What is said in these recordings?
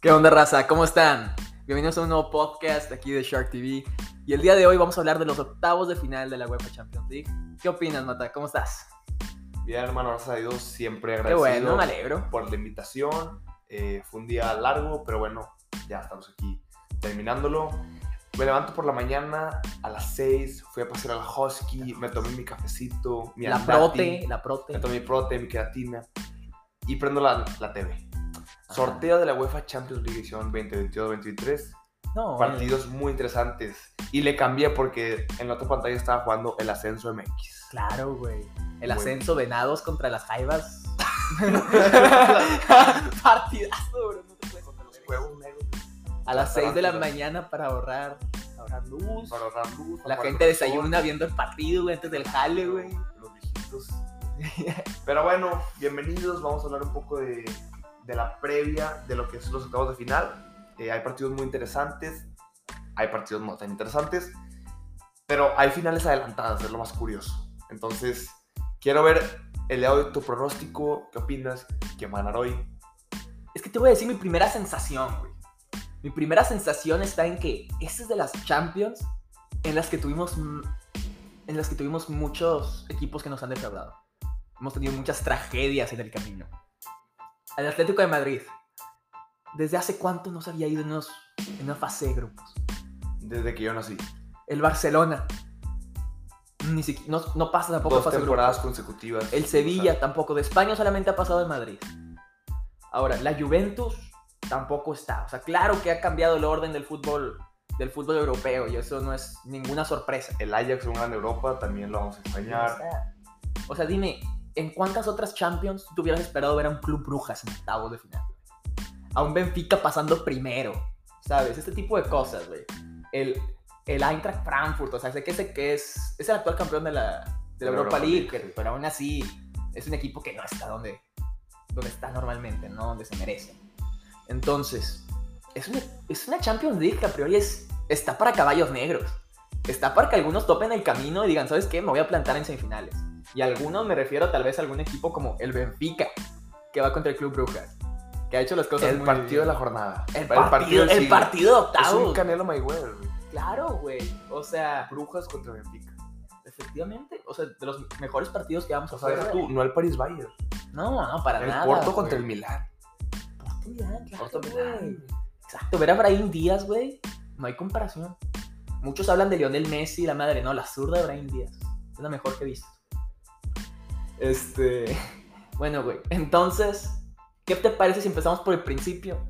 ¿Qué onda, raza? ¿Cómo están? Bienvenidos a un nuevo podcast aquí de Shark TV. Y el día de hoy vamos a hablar de los octavos de final de la UEFA Champions League. ¿Qué opinas, Mata? ¿Cómo estás? Bien, hermano, gracias a Dios, siempre Qué agradecido bueno, me alegro. por la invitación. Eh, fue un día largo, pero bueno, ya estamos aquí terminándolo. Me levanto por la mañana a las 6, fui a pasear al Husky, me tomé mi cafecito, mi La andati, prote, la prote. me tomé mi prote, mi creatina y prendo la, la TV. Ajá. Sorteo de la UEFA Champions League edición 2022-2023. No, Partidos muy interesantes. Y le cambié porque en la otra pantalla estaba jugando el Ascenso MX. Claro, güey. El ascenso venados contra las jaivas. Partidazo, bro. No te puedes negros. A las 6 de la mañana para ahorrar, ahorrar luz. Para ahorrar luz. La gente desayuna viendo el partido, güey, antes del jale, güey. los viejitos. Pero bueno, bienvenidos. Vamos a hablar un poco de, de la previa de lo que son los octavos de final. Eh, hay partidos muy interesantes, hay partidos no tan interesantes, pero hay finales adelantadas, es lo más curioso. Entonces, quiero ver el de hoy tu pronóstico. ¿Qué opinas? ¿Quién va a ganar hoy? Es que te voy a decir mi primera sensación, güey. Mi primera sensación está en que esta es de las Champions en las que tuvimos en las que tuvimos muchos equipos que nos han defraudado. Hemos tenido muchas tragedias en el camino. El Atlético de Madrid. ¿Desde hace cuánto no se había ido en, unos- en una fase de grupos? Desde que yo nací. El Barcelona. Ni siquiera, no, no pasa tampoco Dos fase de temporadas grupos. consecutivas. El Sevilla tampoco. De España solamente ha pasado el Madrid. Ahora, la Juventus tampoco está. O sea, claro que ha cambiado el orden del fútbol, del fútbol europeo y eso no es ninguna sorpresa. el Ajax, un gran Europa, también lo vamos a extrañar. O sea, dime, ¿en cuántas otras Champions tú hubieras esperado ver a un club brujas en octavos de final? A un Benfica pasando primero, ¿sabes? Este tipo de cosas, güey. El, el Eintracht Frankfurt, o sea, sé que, sé que es, es el actual campeón de la, de la Europa, League, pero, pero aún así es un equipo que no está donde, donde está normalmente, ¿no? Donde se merece. Entonces, es una, es una Champions League que a priori es, está para caballos negros. Está para que algunos topen el camino y digan, ¿sabes qué? Me voy a plantar en semifinales. Y algunos me refiero tal vez a algún equipo como el Benfica, que va contra el Club Brujas, que ha hecho las cosas El muy partido bien. de la jornada. El partido, del el siglo. partido de Es un Canelo Mayweather, güey. Claro, güey. O sea, Brujas contra Benfica. efectivamente, o sea, de los mejores partidos que vamos a O sea, deja ver. tú, no el Paris Bayern. No, no, para El nada. Porto contra el. Milán. Porto Milán, claro, Porto. Milán. Exacto, ver a Brahim Díaz, güey, no hay comparación. Muchos hablan de Lionel Messi, la madre, no, la zurda de Brahim Díaz. Es la mejor que he visto. Este. Bueno, güey, entonces, ¿qué te parece si empezamos por el principio?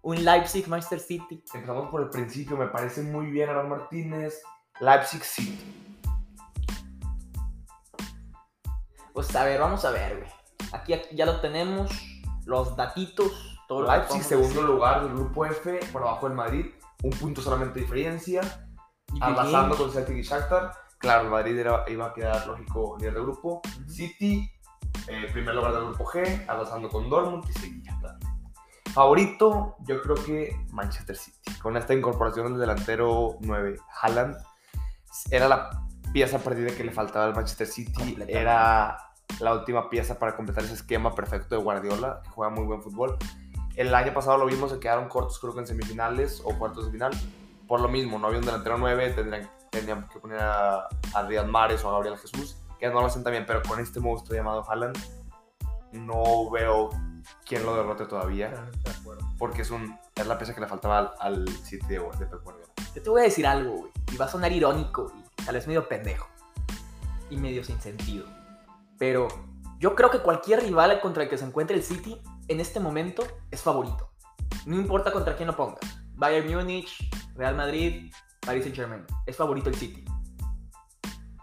Un Leipzig Manchester City. Empezamos por el principio, me parece muy bien Aaron Martínez. Leipzig City. Pues a ver, vamos a ver, güey. Aquí ya lo tenemos, los datitos, todo Leipzig, segundo decir. lugar del grupo F, por abajo del Madrid. Un punto solamente de diferencia. Bien. con Celtic y Shakhtar. Claro, el Madrid era- iba a quedar lógico líder del grupo. City, eh, primer lugar del grupo G, arrasando con Dortmund y Sevilla. Favorito, yo creo que Manchester City. Con esta incorporación del delantero 9, Haaland, era la pieza perdida que le faltaba al Manchester City. Era la última pieza para completar ese esquema perfecto de Guardiola, que juega muy buen fútbol. El año pasado lo vimos, se quedaron cortos creo que en semifinales o cuartos de final. Por lo mismo, no había un delantero 9, tendrían, tendrían que poner a, a Riyad Mahrez o a Gabriel Jesús, que no lo hacen también, pero con este monstruo llamado Haaland, no veo quién lo derrote todavía, acuerdo. porque es, un, es la pieza que le faltaba al, al City de, de Pep Guardiola. Yo te voy a decir algo, güey. Y va a sonar irónico y tal vez medio pendejo. Y medio sin sentido. Pero yo creo que cualquier rival contra el que se encuentre el City en este momento es favorito. No importa contra quién lo pongas. Bayern Múnich, Real Madrid, Paris Saint Germain. Es favorito el City.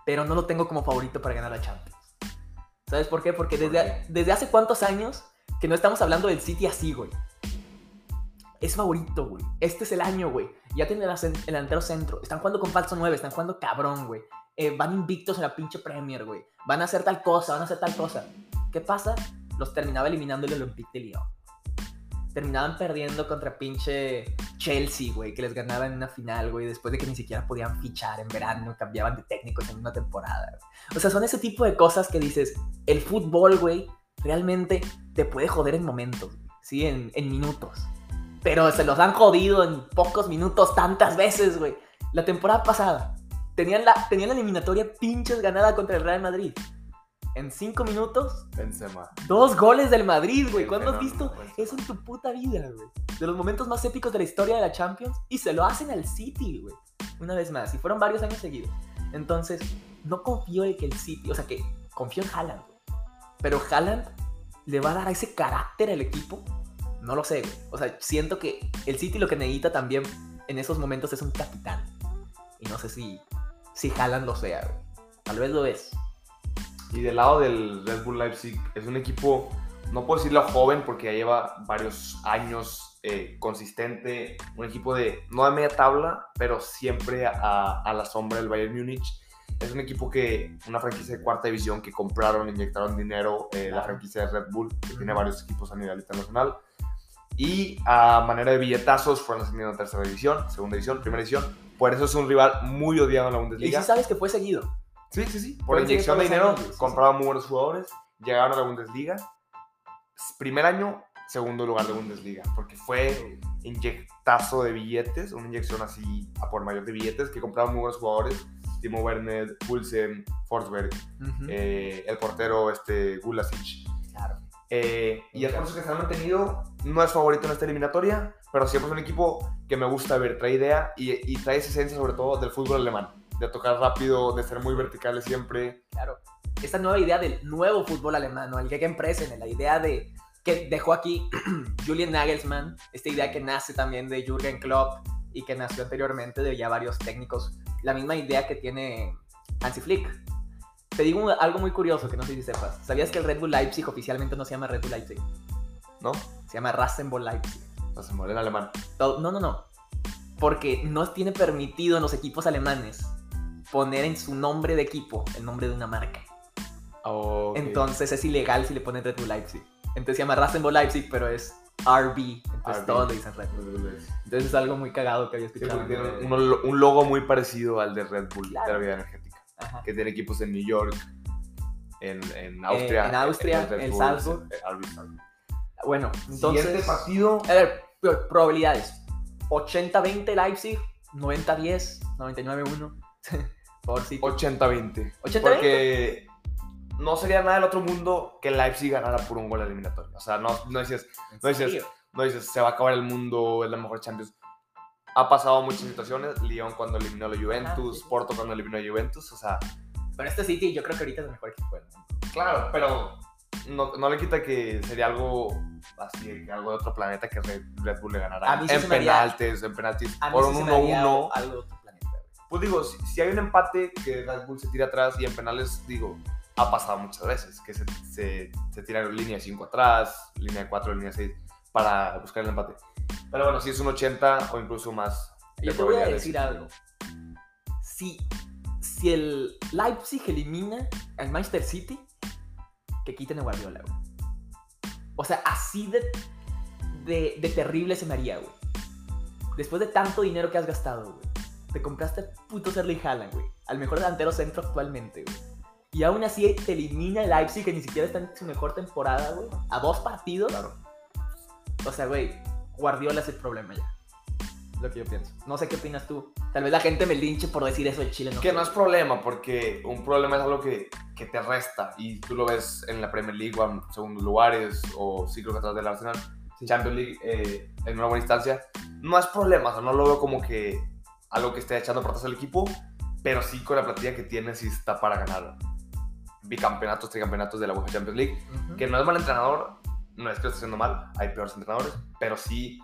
Pero no lo tengo como favorito para ganar la Champions. ¿Sabes por qué? Porque ¿Por desde, qué? desde hace cuántos años que no estamos hablando del City así, güey. Es favorito, güey. Este es el año, güey. Ya tienen el el delantero centro. Están jugando con falso 9, están jugando cabrón, güey. Eh, van invictos en la pinche Premier, güey. Van a hacer tal cosa, van a hacer tal cosa. ¿Qué pasa? Los terminaba eliminando el Olympique de Lyon. Terminaban perdiendo contra pinche Chelsea, güey, que les ganaba en una final, güey, después de que ni siquiera podían fichar en verano, cambiaban de técnicos en una temporada. güey. O sea, son ese tipo de cosas que dices, el fútbol, güey, realmente te puede joder en momentos, ¿sí? En, en minutos. pero se los han jodido en pocos minutos tantas veces, güey. La temporada pasada tenían la, tenían la eliminatoria pinches ganada contra el Real Madrid. En cinco minutos, Benzema. dos goles del Madrid, güey. ¿Cuándo has visto pues. eso en tu puta vida, güey? De los momentos más épicos de la historia de la Champions. Y se lo hacen al City, güey. Una vez más. Y fueron varios años seguidos. Entonces, no confío en que el City, o sea, que confío en Haaland, güey. Pero Haaland le va a dar ese carácter al equipo. No lo sé, güey. O sea, siento que el City lo que necesita también en esos momentos es un capitán. Y no sé si, si Haaland lo sea, güey. Tal vez lo es. Y del lado del Red Bull Leipzig, es un equipo, no puedo decirlo joven porque ya lleva varios años eh, consistente. Un equipo de, no de media tabla, pero siempre a, a la sombra del Bayern Múnich. Es un equipo que, una franquicia de cuarta división que compraron, inyectaron dinero, eh, la franquicia de Red Bull, que tiene varios equipos a nivel internacional. Y a manera de billetazos fueron ascendiendo a tercera división, segunda división, primera división. Por eso es un rival muy odiado en la Y Bundesliga. si sabes que fue seguido. Sí, sí, sí. Por inyección de dinero, años, compraban muy buenos jugadores, llegaron a la Bundesliga. Primer año, segundo lugar de Bundesliga, porque fue inyectazo de billetes, una inyección así a por mayor de billetes, que compraban muy buenos jugadores. Timo Werner, Pulsen, Forsberg, Ujú. eh, el portero este, Gulasic. Claro. Eh, y es por eso que se han mantenido. No es favorito en esta eliminatoria, pero siempre es un equipo que me gusta ver. Trae idea y, y trae esa esencia, sobre todo, del fútbol alemán. De tocar rápido, de ser muy verticales siempre. Claro. Esta nueva idea del nuevo fútbol alemán, ¿no? el Gegenpressen, la idea de que dejó aquí Julian Nagelsmann, esta idea que nace también de Jürgen Klopp y que nació anteriormente de ya varios técnicos, la misma idea que tiene Hansi Flick. Te digo algo muy curioso que no sé si sepas. ¿Sabías que el Red Bull Leipzig oficialmente no se llama Red Bull Leipzig? ¿No? Se llama Rasenball Leipzig. Muere en alemán. No, no, no. Porque no tiene permitido en los equipos alemanes poner en su nombre de equipo el nombre de una marca. Entonces es ilegal si le ponen Red Bull Leipzig. Entonces se llama Rasenball Leipzig, pero es RB. Entonces RB. todos le dicen Red Bull. Entonces es algo muy cagado que había escuchado. tiene un, un logo muy parecido al de Red Bull, Claro. de la vida energética. Ajá. Que tiene equipos en New York, en, en Austria. en Austria, Red el Bull, Salzburg. eh, Salzburg. Bueno, Siguiente entonces... partido. A ver, pro- probabilidades. 80-20 Leipzig, 90-10, 99-1. Por City. 80-20. 80-20. Porque no sería nada del otro mundo que Leipzig ganara por un gol eliminatorio. O sea, no, no dices, no dices, no dices, se va a acabar el mundo, es la mejor Champions. Ha pasado muchas situaciones. Lyon cuando eliminó a la Juventus, sí, sí. Porto cuando eliminó a Juventus. O sea, Pero este City yo creo que ahorita es el mejor equipo claro, pero no, no le quita que sería algo así, algo de otro planeta que Red, Bull le ganara. A mí sí en haría- penaltis, en penaltis. A mí Por sí un se me haría 1-1. Pues digo, si, si hay un empate que Red Bull se tira atrás y en penales, digo, ha pasado muchas veces, que se, se, se tiran línea 5 atrás, línea 4, línea 6, para buscar el empate. Pero bueno, si es un 80 o incluso más. Yo te voy a decir algo. Si, si el Leipzig elimina al Manchester City, que quiten a Guardiola, güey. O sea, así de, de, de terrible se me haría, güey. Después de tanto dinero que has gastado, güey. Te compraste a puto Erling Haaland, güey. Al mejor delantero centro actualmente, güey. Y aún así te elimina el Leipzig, que ni siquiera está en su mejor temporada, güey. A dos partidos. Claro. O sea, güey, Guardiola es el problema ya. Lo que yo pienso. No sé qué opinas tú. Tal vez la gente me linche por decir eso de Chile. No Que sé. no es problema, porque un problema es algo que, que te resta. Y tú lo ves en la Premier League, van segundos lugares, o creo que atrás del Arsenal. Sí. Champions League eh, en una buena instancia. No es problema, o sea, no lo veo como que algo que esté echando portas al equipo, pero sí con la plantilla que tiene, sí está para ganar bicampeonatos, tricampeonatos de la UEFA Champions League. Que no es mal entrenador, no es que lo esté haciendo mal, hay peores entrenadores, pero sí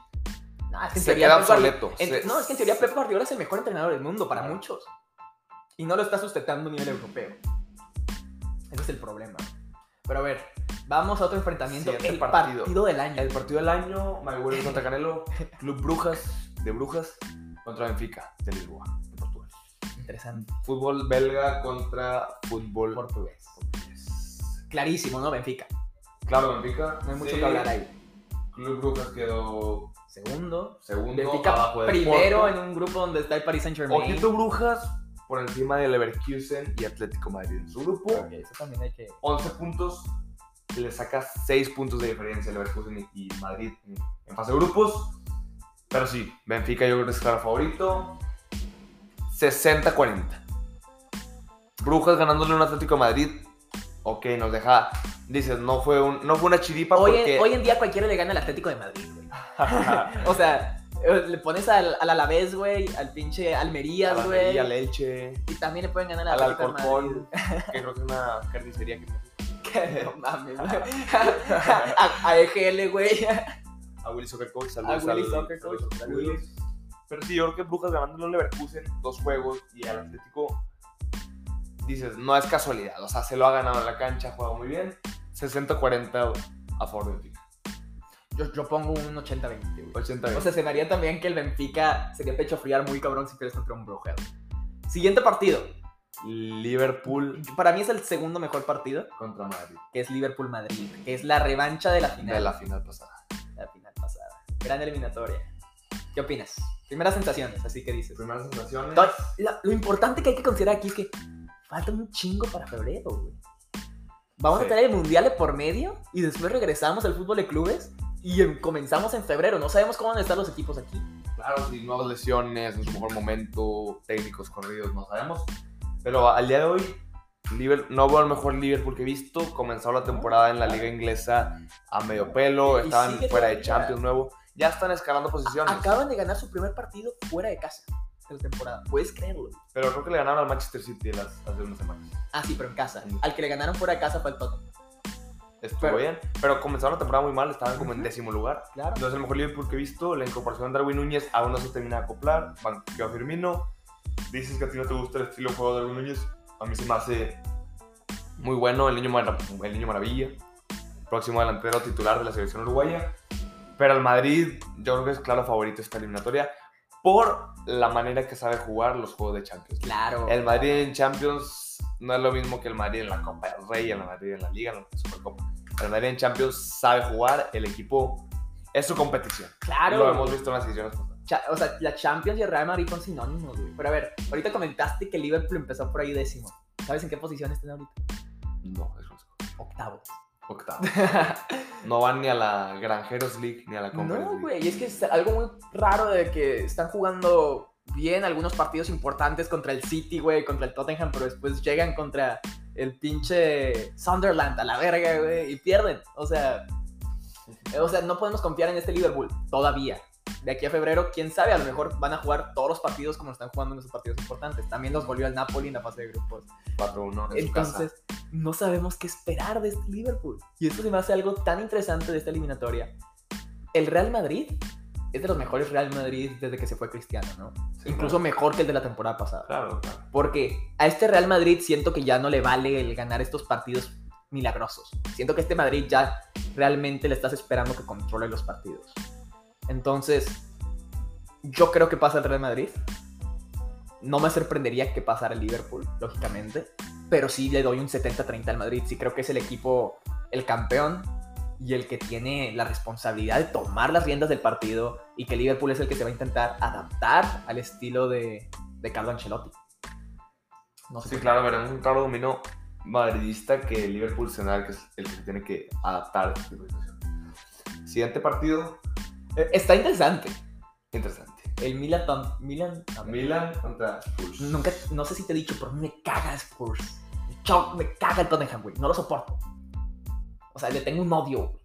No, es que se queda obsoleto. en- Se- no, es que en teoría Pep Guardiola es el mejor entrenador del mundo para muchos. Y no lo está sustentando a nivel europeo. Ese es el problema. Pero a ver, vamos a otro enfrentamiento. El partido. partido. del año. El partido del año, Maguire contra Canelo, Club Brujas, de Brujas, contra Benfica, de Lisboa, de Portugal. Interesante. Fútbol belga contra fútbol Portugués. portugués. Clarísimo, ¿no? Benfica. Claro, Benfica. No hay mucho sí. que hablar ahí. Club Brujas quedó Segundo. segundo Benfica abajo del primero Porto. en un grupo donde está el Paris Saint Germain. Ojito Brujas por encima de Leverkusen y Atlético Madrid en su grupo. Ok, eso también hay que. 11 puntos, le saca 6 puntos de diferencia Leverkusen y, Madrid en fase de grupos. Pero sí, Benfica yo creo que es claro favorito. 60-40. Brujas ganándole un Atlético de Madrid. Ok, nos deja. Dices, no fue, un, no fue una chiripa Hoy, porque. en, hoy en día cualquiera le gana al Atlético de Madrid, güey. o sea, eh, le pones al, al Alavés, güey, al pinche Almerías, al güey. Almería, al Elche, Y también le pueden ganar al al Atlético de Alcorcón, Madrid. que creo que es una carnicería que Que no mames, güey. a, a EGL, güey. A Willy Soccer Coach, saludos A Willy al- Soccer Coach, saludos a saludos. Willy. Pero sí, yo creo que Brujas ganándole al Leverkusen dos juegos y al Atlético, dices, no es casualidad. O sea, se lo ha ganado en la cancha, juega muy bien. 60-40 a favor de Benfica. Yo, yo pongo un 80-20, güey. 80 O sea, se me haría también que el Benfica sería pecho friar muy cabrón si pierdes contra un Brujas. Siguiente partido. Liverpool Para mí es el segundo mejor partido, contra Madrid. que es Liverpool-Madrid, que es la revancha de la final. De la final pasada. Gran eliminatoria. ¿Qué opinas? Primeras sensaciones, así que dices. Primeras sensaciones. La- lo importante que hay que considerar aquí es que falta un chingo para febrero, güey. Vamos Sí. a tener el mundial de por medio y después regresamos al fútbol de clubes y em- comenzamos en febrero. No sabemos cómo van a estar los equipos aquí. Claro, sí, nuevas lesiones, en su mejor momento, técnicos corridos, no sabemos. Pero al día de hoy, Liver- no veo el mejor Liverpool que he visto. Comenzó la temporada en la liga inglesa a medio pelo, estaban fuera de. Champions nuevo. Ya están escalando posiciones. Acaban de ganar su primer partido fuera de casa de la temporada. ¿Puedes creerlo? Pero creo que le ganaron al Manchester City las, hace unas semanas. Ah, sí, pero en casa. Al que le ganaron fuera de casa fue el Tottenham. Estuvo Pero- bien. Pero comenzaron la temporada muy mal, estaban como en décimo lugar. Claro. No es el mejor Liverpool que he visto. La incorporación de Darwin Núñez aún no se termina de acoplar. Banqueó a Firmino. Dices que a ti no te gusta el estilo de juego de Darwin Núñez. A mí se me hace muy bueno. El niño, el niño maravilla. Próximo delantero titular de la selección uruguaya. Pero el Madrid, yo creo que es claro favorito esta eliminatoria. Por la manera que sabe jugar los juegos de Champions. Claro. El Madrid en Champions no es lo mismo que el Madrid en la Copa del Rey, el Madrid en la Liga, en la Supercopa. El Madrid en Champions sabe jugar, el equipo es su competición. Claro. Lo hemos visto en las ediciones o sea, la Champions y el Real Madrid son sinónimos, güey. Pero a ver, ahorita comentaste que Liverpool empezó por ahí décimo. ¿Sabes en qué posición están ahorita? No, es consejo. Octavos. Octavo. No van ni a la Granjeros League ni a la Conference no, güey, y es que es algo muy raro de que están jugando bien algunos partidos importantes contra el City, güey, contra el Tottenham, pero después llegan contra el pinche Sunderland a la verga, güey, y pierden. O sea, o sea, no podemos confiar en este Liverpool todavía. De aquí a febrero, quién sabe, a lo mejor van a jugar todos los partidos como están jugando en esos partidos importantes. También los volvió el Napoli en la fase de grupos. 4-1 en su casa. No sabemos qué esperar de este Liverpool. Y esto se me hace algo tan interesante de esta eliminatoria. El Real Madrid es de los mejores Real Madrid desde que se fue Cristiano, ¿no? Sí, Incluso mejor que el de la temporada pasada. Claro, claro. Porque a este Real Madrid siento que ya no le vale el ganar estos partidos milagrosos. Siento que este Madrid ya realmente le estás esperando que controle los partidos. Entonces, yo creo que pasa el Real Madrid. No me sorprendería que pasara el Liverpool, lógicamente. Pero sí le doy un 70-30 al Madrid. Sí creo que es el equipo, el campeón y el que tiene la responsabilidad de tomar las riendas del partido. Y que Liverpool es el que se va a intentar adaptar al estilo de, de Carlo Ancelotti. No sé Sí, claro, veremos un claro dominio madridista que Liverpool será que, el que se tiene que adaptar a de situación. Siguiente partido, Eh, Está interesante. interesante. El Milan. Milan. Milan contra Spurs. Nunca, no sé si te he dicho, pero me caga Spurs. Me, caga el Tottenham, güey. No lo soporto. O sea, le tengo un odio, güey.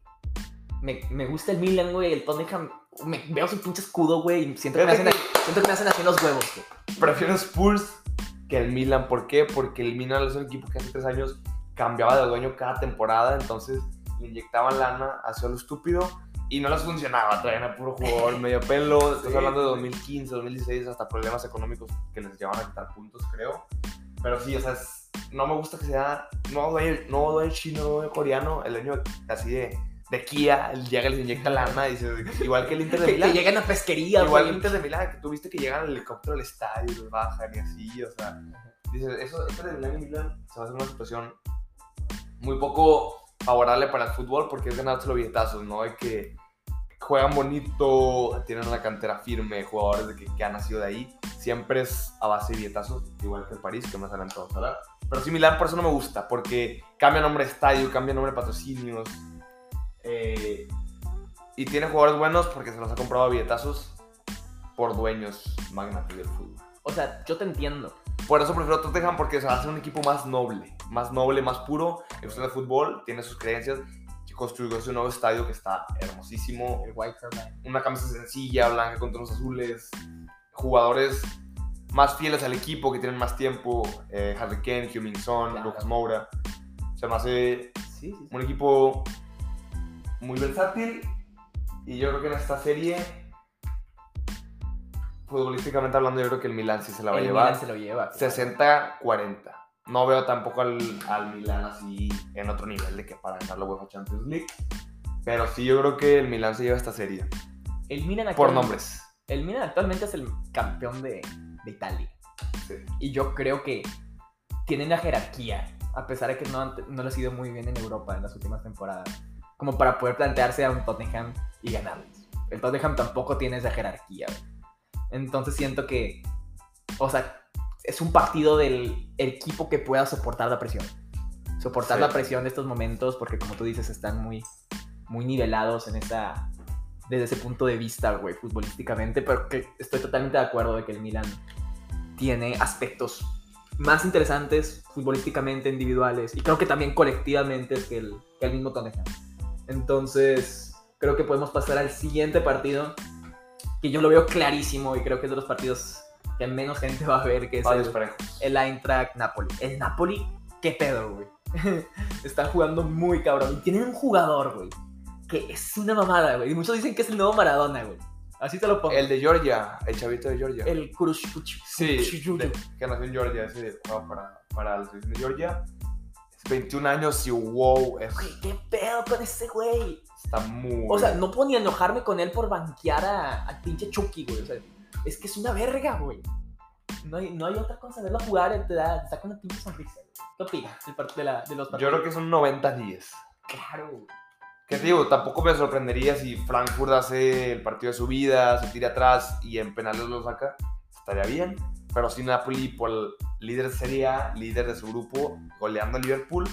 Me, me gusta el Milan, güey. El Tottenham. Me, veo su pinche escudo, güey. Y siento que, me hacen, Fíjate siento que me hacen así los huevos, güey. Prefiero Spurs que el Milan. ¿Por qué? Porque el Milan es un equipo que hace tres años cambiaba de dueño cada temporada, entonces le inyectaban lana hacia lo estúpido y no les funcionaba. Traían a puro jugador medio pelo. Estás Sí, hablando de sí. 2015, 2016, hasta problemas económicos que les llevaban a quitar puntos, creo. Pero sí, o sea, es- no me gusta que sea no dueño, no dueño chino, no dueño coreano, el dueño así de, de Kia, llega, les inyecta lana, y dices, igual que el Inter de Que, que Milán. llegan a pesquería, Igual que Inter de Milán, que tuviste que llegan al helicóptero al estadio, los bajan y así, o sea. Dices, eso, Inter de Milán y Milán se va a hacer una situación muy poco favorable para el fútbol porque es ganárselo billetazos, ¿no? De que juegan bonito, tienen una cantera firme, jugadores de que, que han nacido de ahí. Siempre es a base de billetazos, igual que el París, que más adelante vamos a hablar. Pero sí, Milán por eso no me gusta, porque cambia nombre de estadio, cambia nombre de patrocinios. eh, y tiene jugadores buenos porque se los ha comprado a billetazos. por dueños magnates del fútbol. O sea, yo te entiendo. Por eso prefiero Tottenham porque se hace un equipo más noble, más noble, más puro. En cuestión de fútbol, tiene sus creencias. Construyó ese nuevo estadio que está hermosísimo. El White Hart. Una camisa sencilla, blanca con tonos azules. Jugadores más fieles al equipo, que tienen más tiempo. Eh, Harry Kane, Heung-Min Son, Claro. Lucas Moura. Se me hace Sí, sí, un equipo muy versátil. Y yo creo que en esta serie, futbolísticamente hablando, yo creo que el Milan sí se la va a El llevar. Milan se lo lleva. 60-40. No veo tampoco al, al Milan así en otro nivel de que para ganar la UEFA Champions League. Pero sí, yo creo que el Milan se lleva esta serie. El Milan Por nombres. El Milan actualmente es el campeón de, de Italia. Sí. Y yo creo que tienen la jerarquía, a pesar de que no, no les ha ido muy bien en Europa en las últimas temporadas, como para poder plantearse a un Tottenham y ganarles. El Tottenham tampoco tiene esa jerarquía. Entonces siento que, o sea, es un partido del equipo que pueda soportar la presión. Soportar Sí. la presión de estos momentos, porque como tú dices, están muy, muy nivelados en esa, desde ese punto de vista, güey, futbolísticamente, pero que estoy totalmente de acuerdo de que el Milan tiene aspectos más interesantes futbolísticamente, individuales, y creo que también colectivamente que el, que el mismo Tottenham. Entonces, creo que podemos pasar al siguiente partido, que yo lo veo clarísimo y creo que es de los partidos que menos gente va a ver, que es Varios el, parejos. el Eintracht Napoli. El Napoli, qué pedo, güey. Están jugando muy cabrón. Y tienen un jugador, güey, que es una mamada, güey. Y muchos dicen que es el nuevo Maradona, güey. Así te lo pongo. El de Georgia, el chavito de Georgia. El Kurush Sí, de- que nació en Georgia, ese juega para, para la selección de Georgia. Es 21 años y wow, es- Güey, qué pedo con ese güey. está muy. O sea, no puedo ni enojarme con él por banquear a- al pinche Chucky, güey. O sea, es que es una verga, güey. No hay, no hay otra cosa. Verlo jugar te, da, te saca una pinche sonrisa. ¿Qué opinas de, la- de los Yo partidos? creo que es un 90-10. Claro, güey. Que digo, tampoco me sorprendería si Frankfurt hace el partido de su vida, se tira atrás y en penales lo saca. Estaría bien. Pero si Napoli, por el líder de Serie A, líder de su grupo, goleando a Liverpool,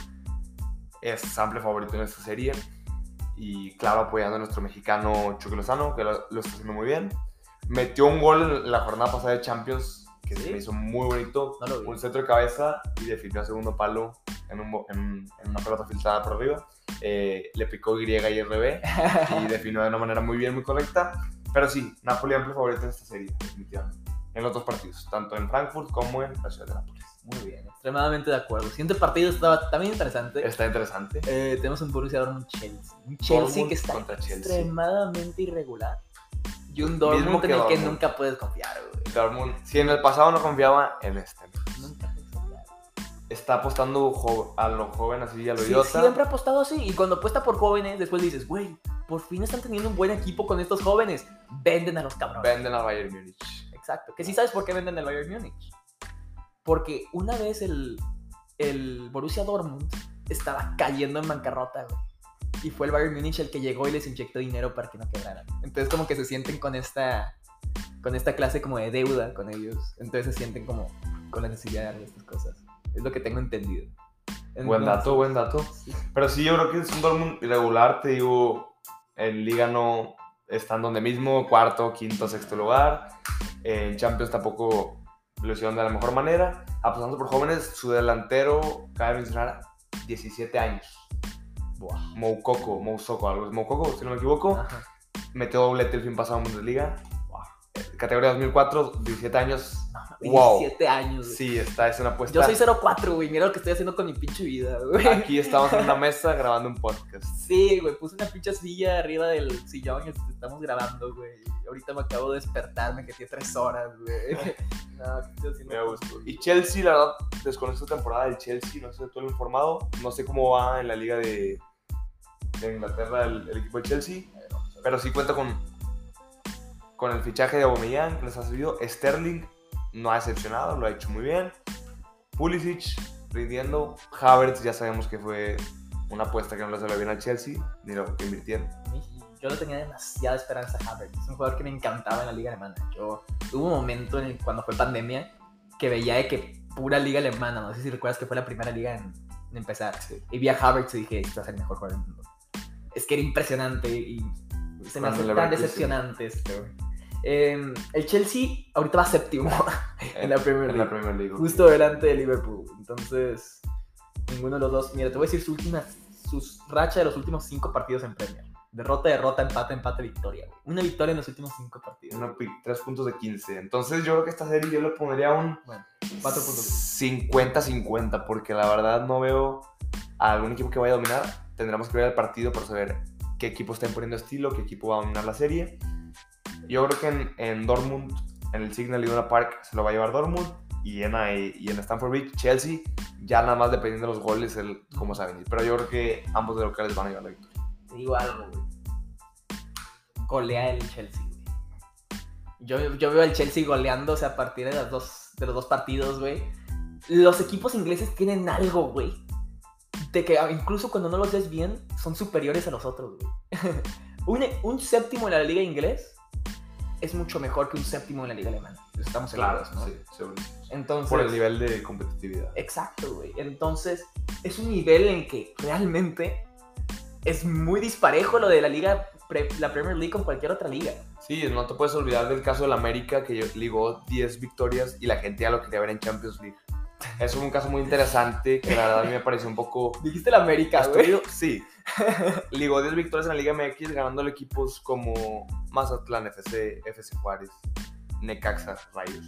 es amplio favorito en esta serie. Y claro, apoyando a nuestro mexicano Chucky Lozano, que lo, lo está haciendo muy bien. Metió un gol en la jornada pasada de Champions, que se Sí. me hizo muy bonito. No. Un centro de cabeza y definió a segundo palo en, un en- en una pelota filtrada por arriba. Eh, le picó Y y RB y definió de una manera muy bien, muy correcta. Pero sí, Napoli amplio favorito en esta serie, definitivamente. En los dos partidos, tanto en Frankfurt como en la ciudad de Nápoles. Muy bien, extremadamente de acuerdo. Siguiente partido estaba también interesante. Está interesante. Eh, tenemos un Borussia Dortmund Chelsea. Un Chelsea que está Chelsea. extremadamente irregular. Y un Dortmund en el que nunca puedes confiar, güey. Si en el pasado no confiaba en este, Nunca está apostando a lo joven así, a lo Sí, idiota. siempre ha apostado así. Y cuando apuesta por jóvenes, después dices, güey, por fin están teniendo un buen equipo con estos jóvenes. Venden a los cabrones. Venden al Bayern Múnich. Exacto. Que sí sabes por qué venden el Bayern Múnich. Porque una vez el, el Borussia Dortmund estaba cayendo en bancarrota, güey. Y fue el Bayern Múnich el que llegó y les inyectó dinero para que no quebraran. Entonces como que se sienten con esta con esta clase como de deuda con ellos. Entonces se sienten como con la necesidad de darle estas cosas. Es lo que tengo entendido. Buen Entonces, dato, buen dato. sí. Pero sí, yo creo que es un Dortmund irregular, te digo, en Liga no están donde mismo, cuarto, quinto, sexto lugar. En Champions tampoco lo hicieron de la mejor manera. Apostando por jóvenes, su delantero, cabe mencionar, 17 años. Buah. Moukoko, Mousoko, algo es Moukoko, si no me equivoco. Ajá. Metió doblete el fin pasado en Bundesliga. Categoría 2004, 17 años. No, Wow. 17 años, güey. Sí, está, es una apuesta. Yo soy 04, güey. Mira lo que estoy haciendo con mi pinche vida, güey. Aquí estamos en una mesa grabando un podcast. Sí, güey, puse una pinche silla arriba del sillón y estamos grabando, güey. Ahorita me acabo de despertar, me quedé tres horas, güey. No, ¿qué estoy haciendo? Me da gusto. Y Chelsea, la verdad, desconozco esta temporada del Chelsea, no sé todo informado. No sé cómo va en la liga de, de Inglaterra el, el equipo de Chelsea. Pero sí cuenta con, con el fichaje de Aubameyang, que les ha servido. Sterling no ha decepcionado, lo ha hecho muy bien. Pulisic rindiendo. Havertz ya sabemos que fue una apuesta que no le salió bien al Chelsea, ni lo que invirtieron. Yo le tenía demasiada esperanza a Havertz. Es un jugador que me encantaba en la liga alemana. Yo hubo un momento en el, cuando fue pandemia que veía de que pura liga alemana. No sé si recuerdas que fue la primera liga en, en empezar. Y vi a Havertz y dije, este va a ser el mejor jugador del mundo. Es que era impresionante y se me hace tan decepcionante esto. Em, el Chelsea ahorita va séptimo en la Premier En la League. Premier League. Justo delante de Liverpool. Entonces, ninguno de los dos. Mira, te voy a decir su última, sus racha de los últimos cinco partidos en Premier. Derrota, derrota, empate, empate, victoria. güey. Una victoria en los últimos cinco partidos. Una tres puntos de 15. Entonces yo creo que esta serie yo le pondría un Bueno, cuatro puntos. 50-50, porque la verdad no veo a algún equipo que vaya a dominar. Tendremos que ver el partido para saber qué equipo está imponiendo estilo, qué equipo va a dominar la serie. Yo creo que en, en Dortmund, en el Signal Iduna Park, se lo va a llevar Dortmund. Y en, y en Stamford Bridge, Chelsea, ya nada más dependiendo de los goles, el, cómo saben ir. Pero yo creo que ambos de locales van a llevar la victoria. Te digo algo, güey. Golea el Chelsea, güey. Yo, yo veo al Chelsea goleándose a partir de, las dos, de los dos partidos, güey. Los equipos ingleses tienen algo, güey. De que incluso cuando no los ves bien, son superiores a los otros, güey. un, un séptimo en la liga inglés es mucho mejor que un séptimo en la liga alemana. Estamos seguros, ¿no? sí, seguro. Entonces, Por el nivel de competitividad. Exacto, güey. Entonces, es un nivel en que realmente es muy disparejo lo de la liga, la Premier League con cualquier otra liga. Sí, no te puedes olvidar del caso del América que ligó 10 victorias y la gente ya lo quería ver en Champions League. Eso fue un caso muy interesante que la verdad a mí me pareció un poco Dijiste la América, güey. Sí. Ligó 10 victorias en la Liga MX ganándole equipos como Mazatlán FC, FC Juárez, Necaxa, Rayos.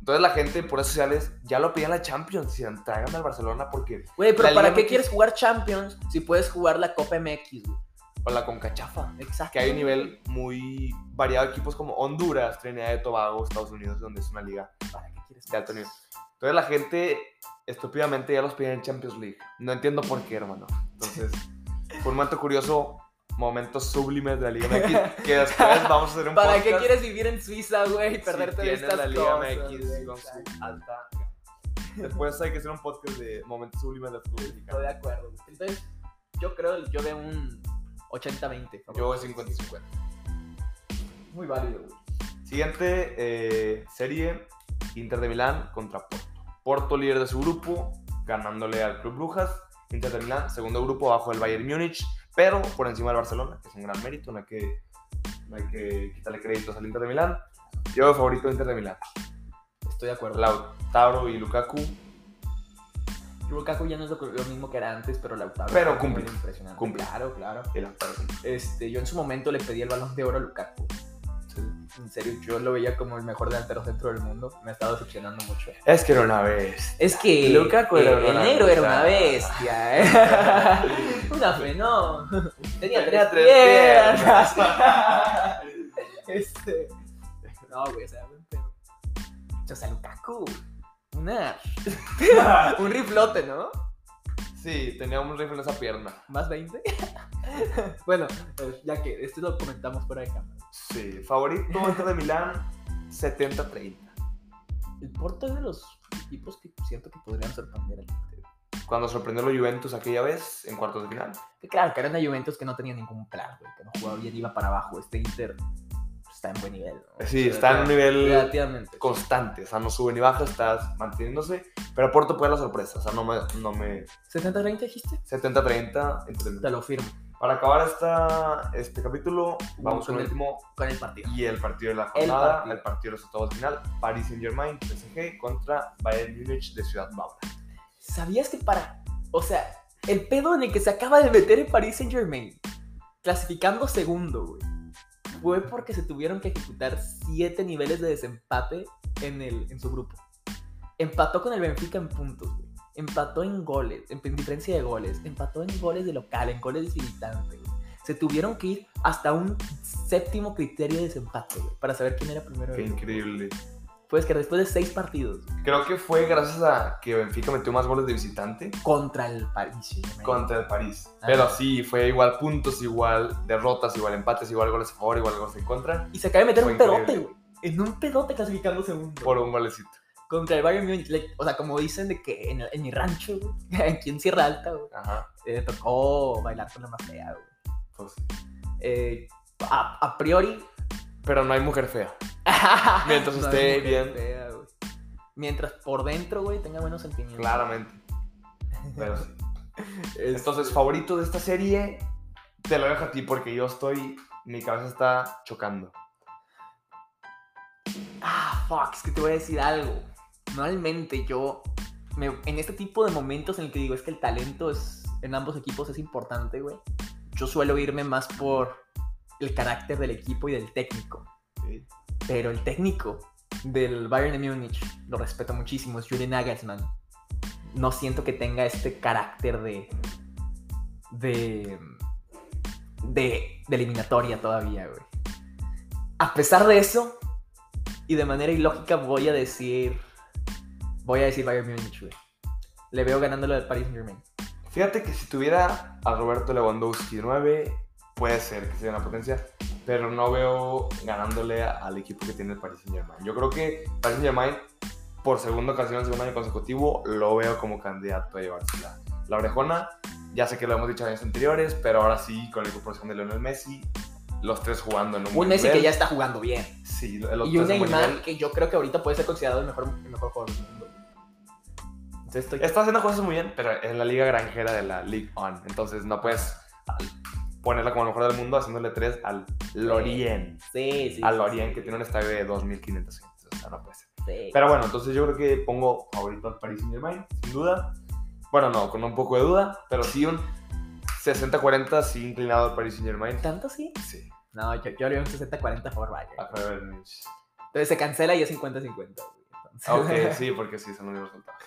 Entonces la gente por redes sociales ya lo pedían la Champions, decían, tráigame al Barcelona porque Güey, pero ¿para Liga qué MX quieres jugar Champions si puedes jugar la Copa MX, güey? o la Concachafa. Exacto. Que hay un nivel muy variado de equipos como Honduras, Trinidad y Tobago, Estados Unidos, donde es una liga ¿Para qué quieres de alto nivel. Entonces la gente estúpidamente ya los pide en Champions League. No entiendo por qué, hermano. Entonces, un momento curioso, momentos sublimes de la Liga MX, que después vamos a hacer un ¿Para podcast. qué quieres vivir en Suiza, güey? Y si perderte de tienes estas la Liga cosas, MX con su alta. Después hay que hacer un podcast de momentos sublimes del fútbol Estoy mexicano. de acuerdo. güey. Entonces, yo creo, yo veo un 80-20. Yo voy 50 y 50. Muy válido, güey. Siguiente eh, serie, Inter de Milán contra Porto. Porto líder de su grupo, ganándole al Club Brujas. Inter de Milán, segundo grupo bajo el Bayern Múnich, pero por encima del Barcelona, que es un gran mérito, no hay que, no hay que quitarle créditos al Inter de Milán. Yo veo favorito Inter de Milán. Estoy de acuerdo. Lautaro y Lukaku, Lukaku ya no es lo, lo mismo que era antes, pero Lautaro. Pero cumple, Impresionante. cumple. Claro, claro. Lautaro. Este, yo en su momento le pedí el balón de oro a Lukaku. En serio, yo lo veía como el mejor delantero centro del mundo. Me ha estado decepcionando mucho. Es que era una vez. Es que Lukaku era eh, el negro era una bestia. ¿eh? una fe, no. Tenía, Tenía tres, tres piernas. este. No, güey, o sea. O sea, Lukaku. Una. un riflote, ¿no? Sí, tenía un rifle en esa pierna. ¿Más 20? bueno, pues, ya que esto lo comentamos fuera de cámara. Sí, favorito Inter de Milán, 70-30. El Porto es de los equipos que siento que podrían sorprender al Inter. Cuando sorprendió a Juventus aquella vez en cuartos de final. Que claro, que era una Juventus que no tenía ningún plan, güey, que no jugaba bien, iba para abajo. Este Inter está en buen nivel, ¿no? Sí, está en un nivel Relativamente. constante, o sea, no sube ni baja, está manteniéndose. Pero Porto puede dar la sorpresa, o sea, no me. No me 70-30 dijiste? 70-30. Inter de Te lo firmo. Para acabar esta, este capítulo, vamos con con el el- último Con el partido. y el partido de la El jornada, partido. el partido de los octavos final, Paris Saint Germain, PSG contra Bayern Múnich de Ciudad Bávara. ¿Sabías que para. O sea, el pedo en el que se acaba de meter en Paris Saint Germain, clasificando segundo, güey, fue porque se tuvieron que ejecutar siete niveles de desempate en, el, en su grupo. Empató con el Benfica en puntos, güey. Empató en goles, en, en diferencia de goles. Empató en goles de local, en goles de visitante. Se tuvieron que ir hasta un séptimo criterio de desempate, güey, para saber quién era primero. Qué increíble. Pues que después de seis partidos Creo que fue gracias a que Benfica metió más goles de visitante contra el Paris Saint-Germain. contra el París. Ah. Pero sí, fue igual puntos, igual derrotas, igual empates, igual goles a favor, igual goles en contra, Y se acaba de meter Fue un pedote, güey. En un pedote clasificando segundo. por un golecito. Contra el Bayern Múnich. Le- O sea, como dicen de que en, el- en mi rancho, aquí en Sierra Alta, güey, Ajá. eh, tocó bailar con la más fea, güey. Pues, Eh, a, a priori... pero no hay mujer fea. Mientras no esté bien. fea. Mientras por dentro, güey, tenga buenos sentimientos. Claramente. Pero sí. Entonces, favorito de esta serie, te lo dejo a ti porque yo estoy. Mi cabeza está chocando. fuck, es que te voy a decir algo. Normalmente yo, me- en este tipo de momentos en el que digo es que el talento es, en ambos equipos es importante, güey. Yo suelo irme más por el carácter del equipo y del técnico. Sí. Pero el técnico del Bayern de Múnich lo respeto muchísimo, es Julian Nagelsmann. No siento que tenga este carácter de. de. de, de eliminatoria todavía, güey. A pesar de eso, y de manera ilógica, voy a decir. Voy a decir Bayern Múnich, güey. Le veo ganándolo del Paris Saint Germain. Fíjate que si tuviera a Roberto Lewandowski de 9, puede ser que sea una potencia, pero no veo ganándole al equipo que tiene el Paris Saint Germain. Yo creo que Paris Saint Germain, por segunda ocasión, segundo año consecutivo, lo veo como candidato a llevarse la, la orejona. Ya sé que lo hemos dicho en años anteriores, pero ahora sí, con la incorporación de Lionel Messi, los tres jugando en un Un buen Messi que nivel. ya está jugando bien. Sí, los Y un tres Neymar que yo creo que ahorita puede ser considerado el mejor, el mejor jugador estoy... Está haciendo cosas muy bien, pero es la liga granjera de la League On. Entonces no puedes ponerla como el mejor del mundo haciéndole tres al Lorient. Sí, sí. Al sí, Lorient sí, que tiene un estadio de 2.500 gentes. O sea, no puede ser. sí. Pero bueno, entonces yo creo que pongo favorito al Paris Saint Germain, sin duda. Bueno, no, con un poco de duda, pero sí un 60-40 sí inclinado al Paris Saint Germain. ¿Tanto sí? Sí, No, yo, yo le doy un 60-40 a favor Bayern. a Múnich. Entonces se cancela y es 50-50. güey, entonces. Ok, sí, porque sí, son los mismos resultados.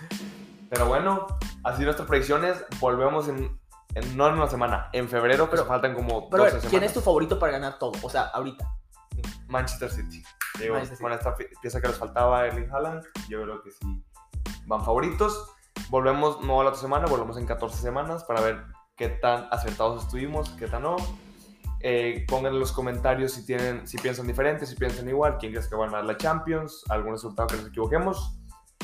Pero bueno, así nuestras predicciones. Volvemos en, en- no en una semana, en febrero, pero faltan como Pero 12 a ver, semanas. ¿quién es tu favorito para ganar todo? O sea, ahorita. Manchester City. Digo, Manchester City. con esta pi- pieza que les faltaba Erling Haaland, yo creo que sí van favoritos. Volvemos no la otra semana, volvemos en 14 semanas para ver qué tan acertados estuvimos, qué tan no. Eh, pongan en los comentarios si tienen, si piensan diferente, si piensan igual, quién crees que va a ganar la Champions, algún resultado que nos equivoquemos.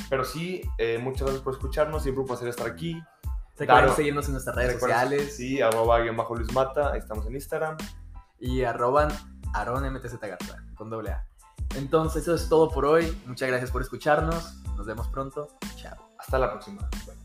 Pero sí, eh, muchas gracias por escucharnos, siempre un placer estar aquí. Recuerden Claro. seguirnos en nuestras redes Recuerden- sociales Sí, arroba guion bajo Luis Mata, ahí estamos en Instagram. y arroban Aaron MTZ Garza con doble A. Entonces, eso es todo por hoy. Muchas gracias por escucharnos. Nos vemos pronto. Chao. Hasta la próxima. Bye.